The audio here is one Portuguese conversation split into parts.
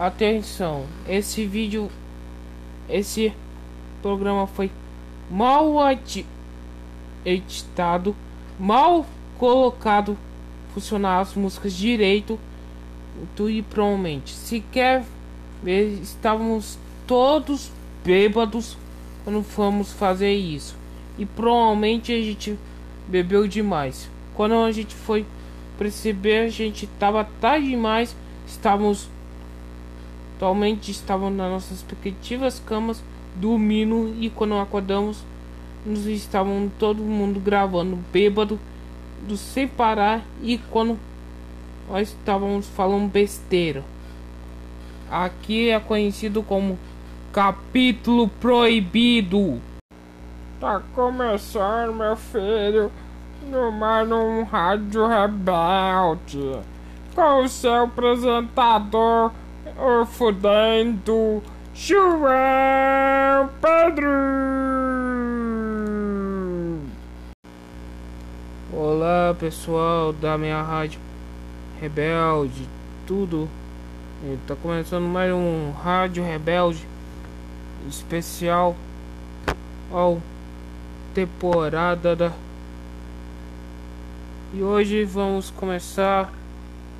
Atenção, esse vídeo, esse programa foi mal editado, mal colocado, funcionar as músicas direito, tudo e provavelmente. Se quer ver, estávamos todos bêbados quando fomos fazer isso. E provavelmente a gente bebeu demais. Quando a gente foi perceber, a gente tava tarde demais, estávamos atualmente estávamos nas nossas respectivas camas dormindo e quando acordamos nos estavam todo mundo gravando bêbado do sem parar e quando nós estávamos falando besteira. Aqui é conhecido como capítulo proibido. Tá começando, meu filho, no mais um rádio rebelde, com o seu apresentador, o fudendo João Pedro. Olá pessoal da minha rádio rebelde, tudo. Tá começando mais um rádio rebelde especial ao temporada da e hoje vamos começar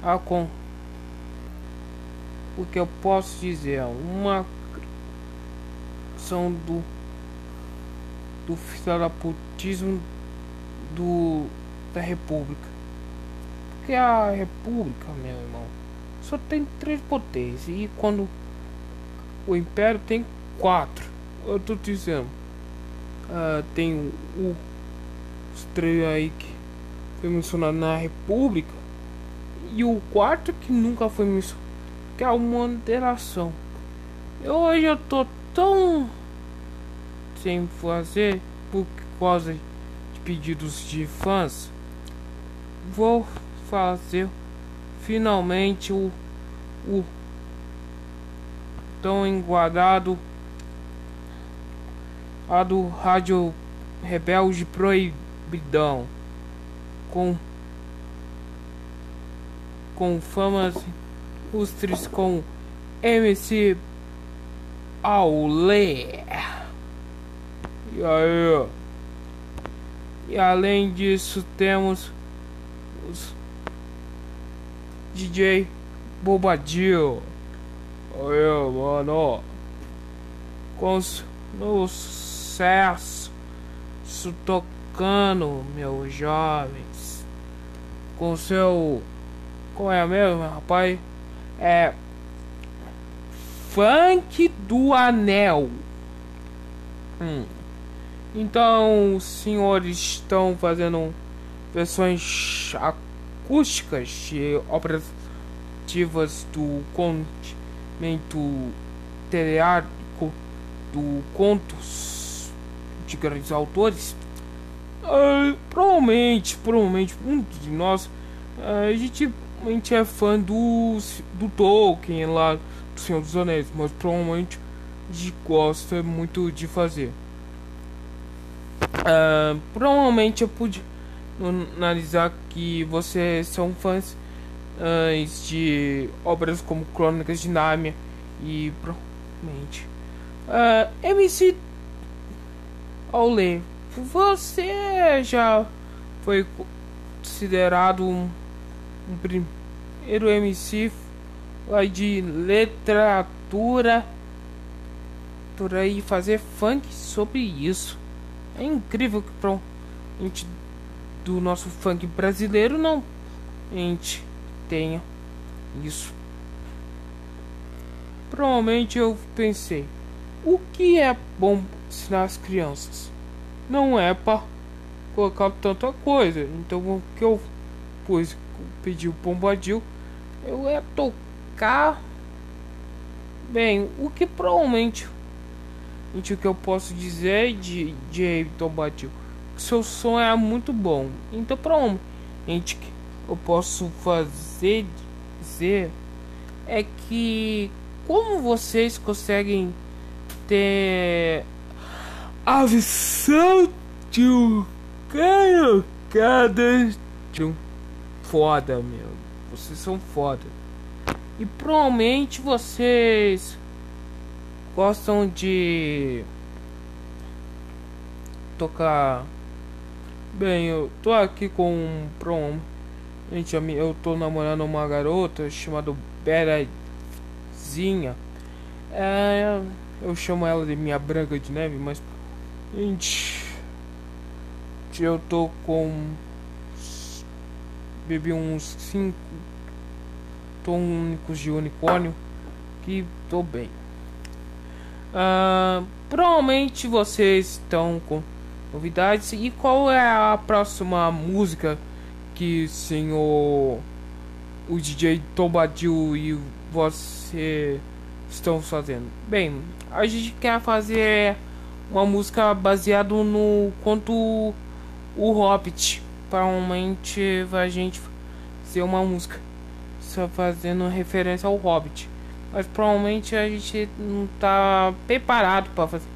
a com o que eu posso dizer uma são do do filaputismo do da república. Porque a república meu irmão só tem três potências e quando o império tem quatro. Eu tô dizendo uh, tem o, o estreio aí que foi mencionado na República e o quarto que nunca foi mencionado que é a moderação. Eu, hoje eu tô tão sem fazer por causa de pedidos de fãs vou fazer finalmente o, o tão enguardado a do Rádio Rebelde Proibidão, com, com famas ilustres com MC Aulé. E aí? E além disso temos os DJ Bobadil. Aí, mano. Com os nos sucesso tocando, meus jovens, com seu. Qual é mesmo, rapaz? É. Funk do Anel. Hum. Então, os senhores estão fazendo versões acústicas de operativas do continente teleárico do Contos de grandes autores, uh, provavelmente, provavelmente, muitos de nós, uh, a, gente, gente é fã do, do Tolkien lá, do Senhor dos Anéis, mas provavelmente gosta muito de fazer. Uh, provavelmente eu pude analisar que vocês são fãs uh, de obras como Crônicas de Nárnia e provavelmente uh, MC Olê, você já foi considerado um, um primeiro MC de literatura e fazer funk sobre isso. É incrível que pra gente do nosso funk brasileiro não a gente tenha isso. Provavelmente eu pensei, o que é bom ensinar as crianças. Não é para colocar tanta coisa. Então o que eu pus, pedi o Bombadil, eu é tocar. Bem, o que provavelmente o que eu posso dizer de de Bombadil, seu som é muito bom. Então provavelmente que eu posso fazer dizer é que como vocês conseguem ter a visão de um cara cada de um foda, meu. Vocês são foda. E provavelmente vocês gostam de tocar. Bem, eu tô aqui com um prom. Gente, eu tô namorando uma garota chamada Berazinha. É, eu chamo ela de minha branca de neve, mas gente, eu tô com bebi uns 5 tônicos de unicórnio que tô bem. Uh, provavelmente vocês estão com novidades. E qual é a próxima música que o senhor, o DJ Tombadil e você estão fazendo? Bem, a gente quer fazer uma música baseada no conto O Hobbit. Provavelmente a gente fazer uma música só fazendo referência ao Hobbit. Mas provavelmente a gente não tá preparado para fazer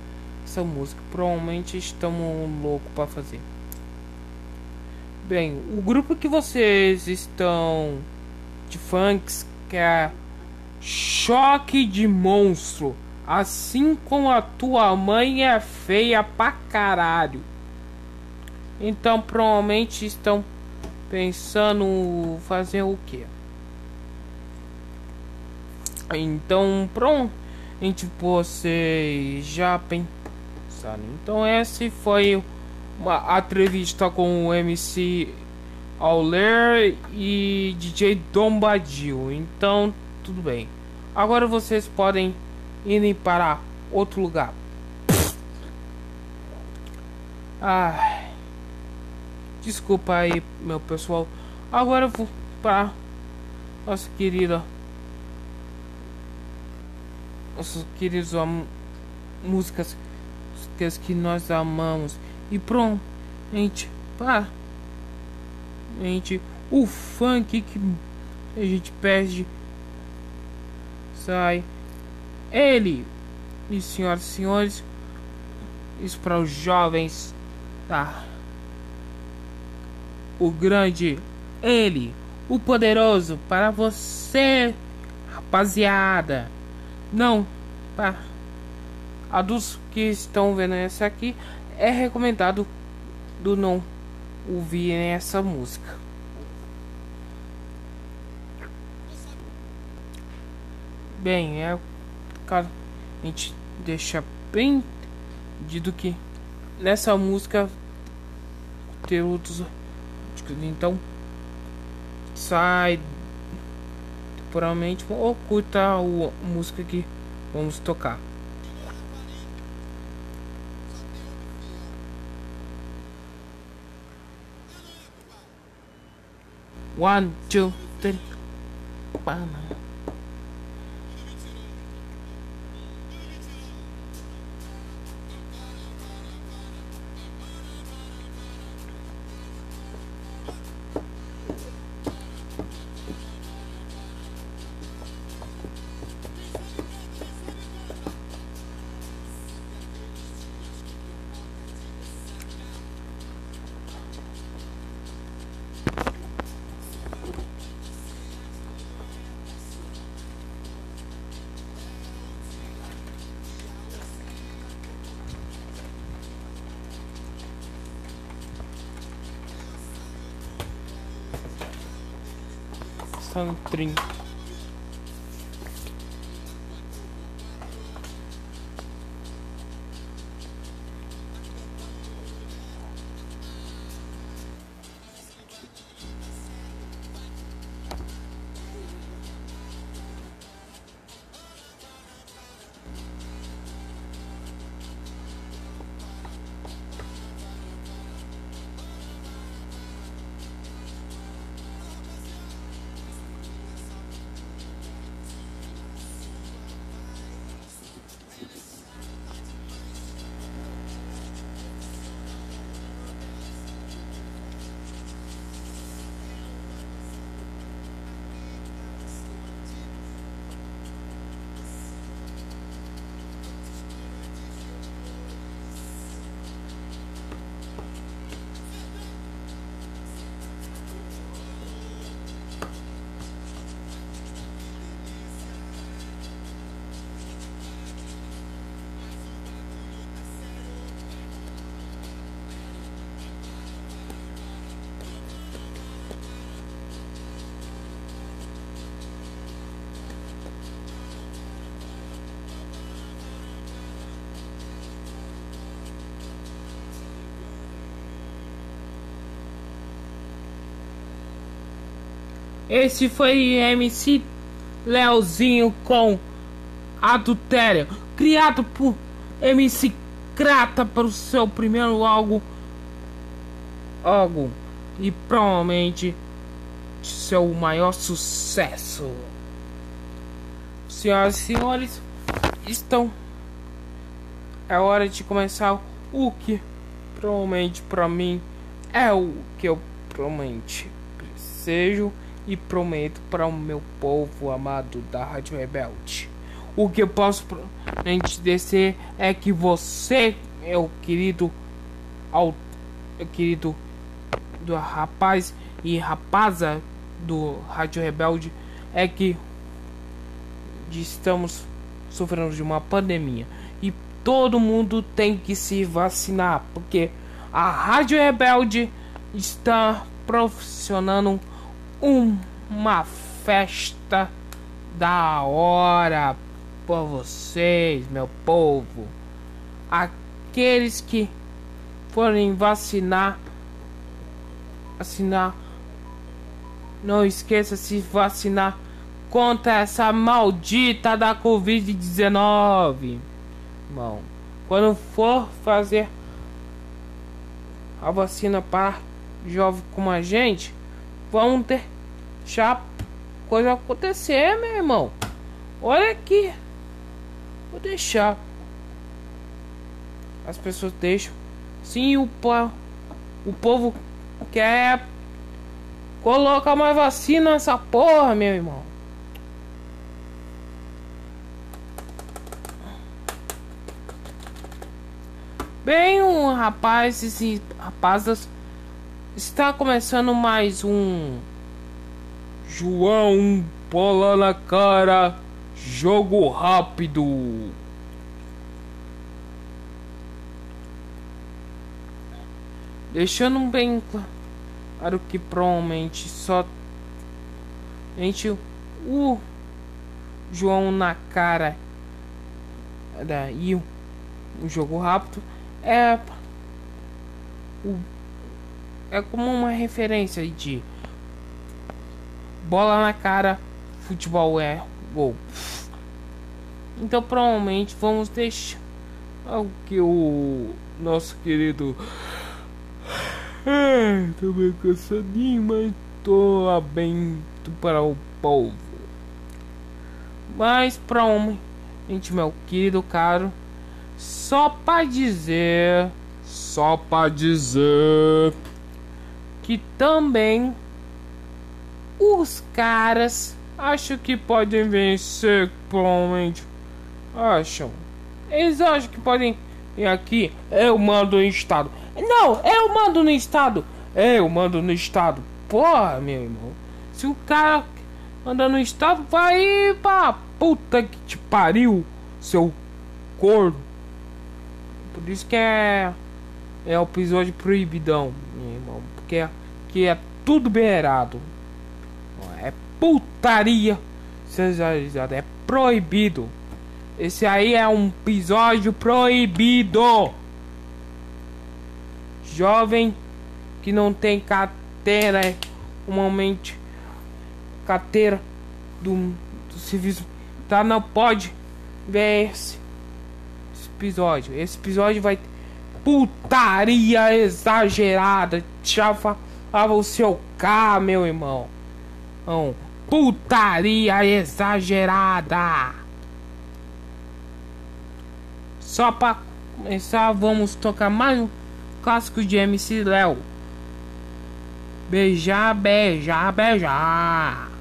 essa música. Provavelmente estamos loucos para fazer. Bem, o grupo que vocês estão de funks que é Choque de Monstro. Assim como a tua mãe é feia pra caralho. Então provavelmente estão pensando fazer o que? Então pronto, gente, vocês já pensaram. Então essa foi uma entrevista com o MC Auler e DJ Dombadil. Então tudo bem. Agora vocês podem ir para outro lugar. Ai. Desculpa aí, meu pessoal. Agora eu vou para nossa querida nossos queridos músicas, músicas que nós amamos. E pronto, gente, pá. Gente, o funk que a gente perde sai. Ele, e senhoras e senhores, isso para os jovens, tá? O grande, ele, o poderoso para você, rapaziada. Não, pá. A dos que estão vendo essa aqui é recomendado do não ouvir essa música. Bem, é cara, a gente deixa bem entendido que nessa música ter outros então sai temporalmente ou curta a música que vamos tocar. One, two, three. Banana. Santrin. Esse foi MC Leozinho com Adultério, criado por MC Crata para o seu primeiro álbum, álbum e provavelmente seu maior sucesso. Senhoras e senhores, estão é hora de começar o que provavelmente para mim é o que eu provavelmente desejo e prometo para o meu povo amado da Rádio Rebelde. O que eu posso te dizer é que você, meu querido, ao, querido do rapaz e rapaza do Rádio Rebelde, é que estamos sofrendo de uma pandemia e todo mundo tem que se vacinar porque a Rádio Rebelde está profissionando um, uma festa da hora por vocês, meu povo. Aqueles que forem vacinar, vacinar, não esqueça se vacinar contra essa maldita da Covid-19. Bom, quando for fazer a vacina para jovem como a gente, vamos deixar coisa acontecer, meu irmão. Olha aqui. Vou deixar. As pessoas deixam. Sim, o, po o povo quer colocar mais vacina nessa porra, meu irmão. Bem, um rapaz e rapazes, está começando mais um João bola na cara, jogo rápido. Deixando bem claro que provavelmente só gente o João na cara daí o jogo rápido é é como uma referência de bola na cara, futebol é gol. Então provavelmente vamos deixar o que o nosso querido é, tô meio cansadinho, mas tô aberto para o povo. Mas provavelmente meu querido caro só para dizer, só para dizer que também os caras acham que podem vencer, provavelmente. Acham. Eles acham que podem vir aqui. Eu mando no estado. Não, eu mando no estado. Eu mando no estado. Porra, meu irmão. Se o cara manda no estado, vai pra puta que te pariu, seu corno. Por isso que é. É o episódio proibidão, meu irmão. Porque que é tudo beirado. Putaria. É proibido. Esse aí é um episódio proibido. Jovem que não tem carteira, é momento carteira do, do serviço, tá? Não pode ver esse episódio. Esse episódio vai putaria exagerada. Já falava o seu K, meu irmão. Não, putaria exagerada. Só pra começar, vamos tocar mais um clássico de MC Léo. Beijar, beijar, beijar.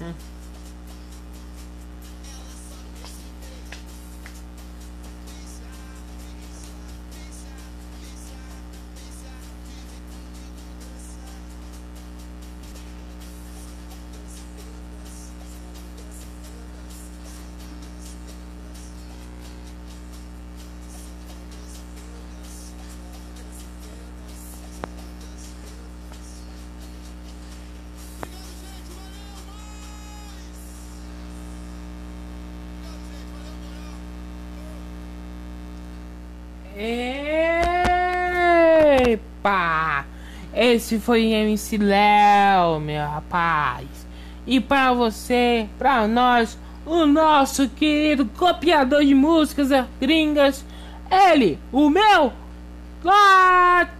Mm-hmm. Esse foi MC Léo, meu rapaz. E para você, para nós, o nosso querido copiador de músicas gringas, ele, o meu Latino!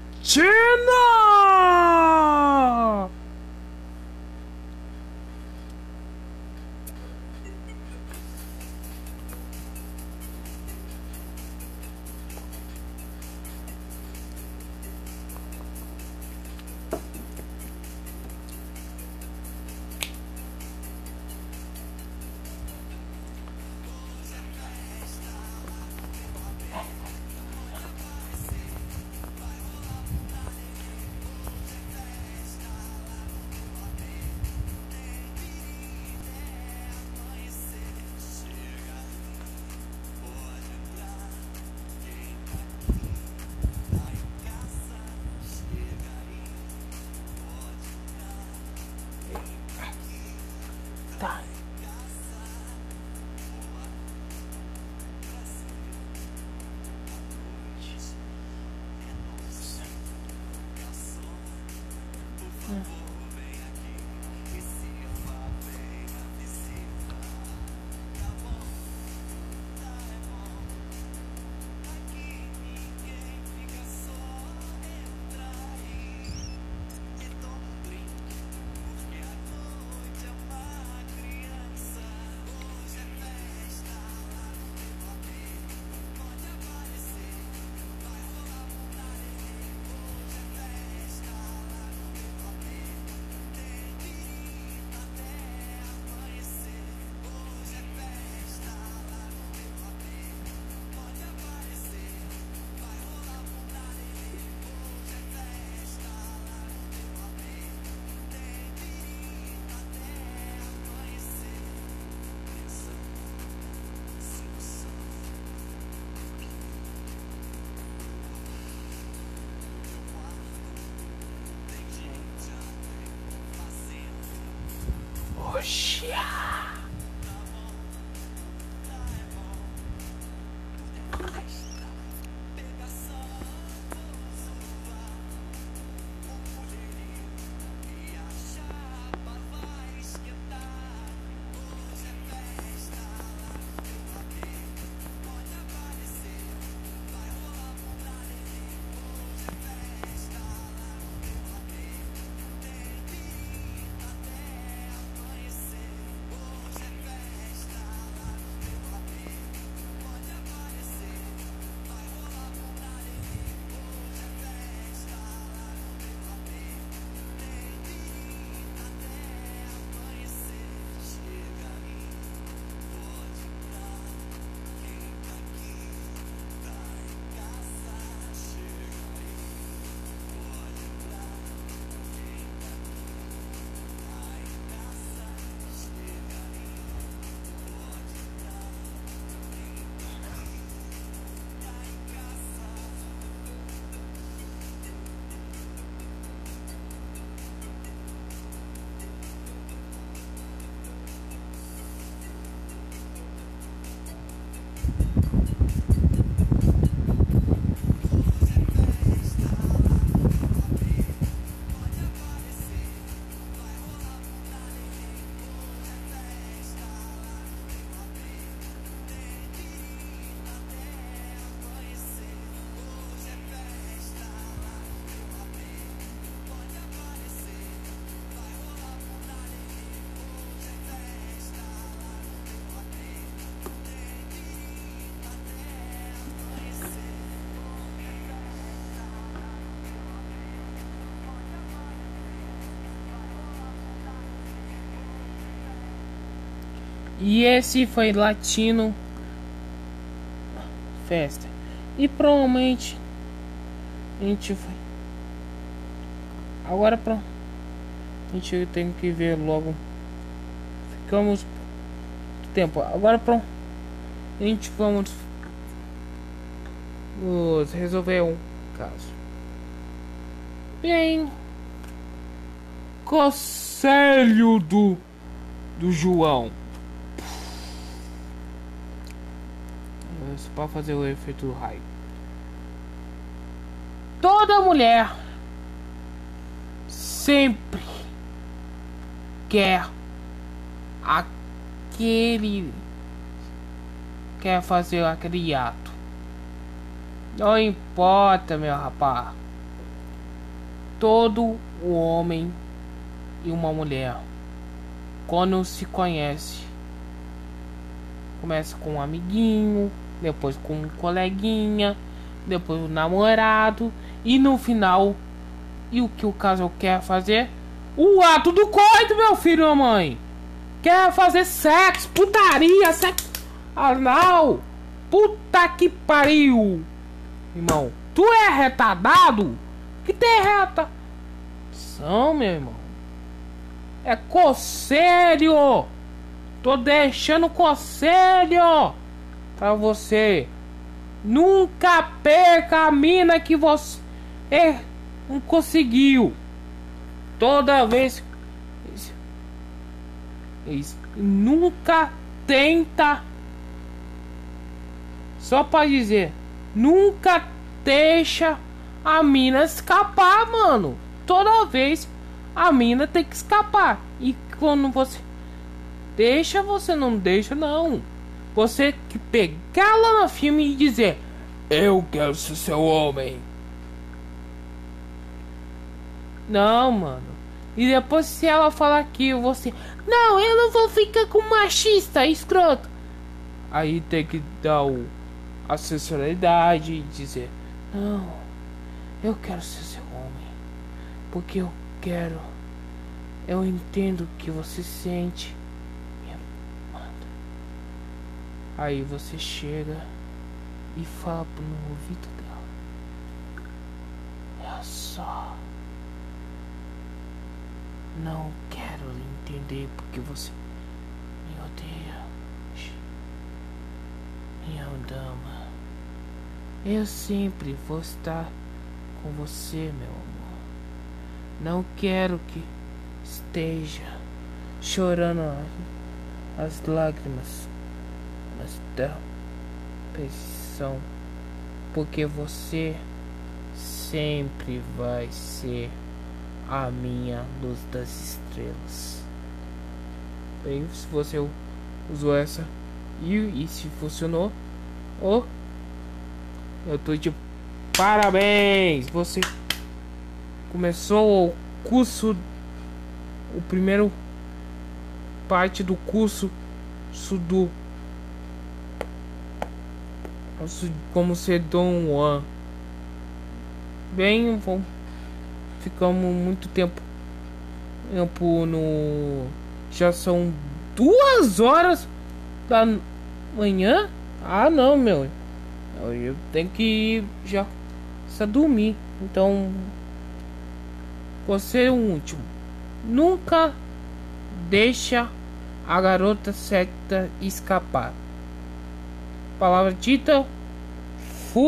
E esse foi latino festa. E provavelmente a gente vai. Agora pronto. A gente tem que ver logo. Ficamos tempo. Agora pronto. A gente vamos, vamos resolver um caso. Bem. Conselho do do João. Isso para fazer o efeito do raio. Toda mulher sempre quer aquele quer fazer aquele ato. Não importa, meu rapaz. Todo o homem e uma mulher quando se conhece começa com um amiguinho, depois com um coleguinha, depois o um namorado e no final e o que o casal quer fazer? O ato do coito, meu filho e mãe. Quer fazer sexo, putaria, sexo anal. Puta que pariu. Irmão, tu é retardado? Que tem reta? São, meu irmão. É conselho. Tô deixando conselho pra você. Nunca perca a mina que você não conseguiu. Toda vez. Nunca tenta. Só para dizer. Nunca deixa a mina escapar, mano. Toda vez a mina tem que escapar. E quando você deixa, você não deixa, não. Você que pegar lá no filme e dizer: Eu quero ser seu homem. Não, mano. E depois se ela falar que você. Não, eu não vou ficar com machista, escroto. Aí tem que dar o, a sensualidade e dizer: Não, eu quero ser seu homem. Porque eu quero. Eu entendo o que você sente. Me manda. Aí você chega e fala no ouvido dela. É só. Não quero entender porque você me odeia. Minha dama. Eu sempre vou estar com você, meu amor. Não quero que esteja chorando as lágrimas mas da petição, porque você sempre vai ser a minha luz das estrelas. Bem, se você usou essa e, e se funcionou, oh, eu tô de parabéns! Você começou o curso, o primeiro parte do curso do como ser Dom Juan. Bem, vamos ficamos muito tempo tempo no já são duas horas da manhã? Ah não meu. Eu tenho que ir já só dormir. Então você é o último. Nunca deixa a garota certa escapar palavra dita fui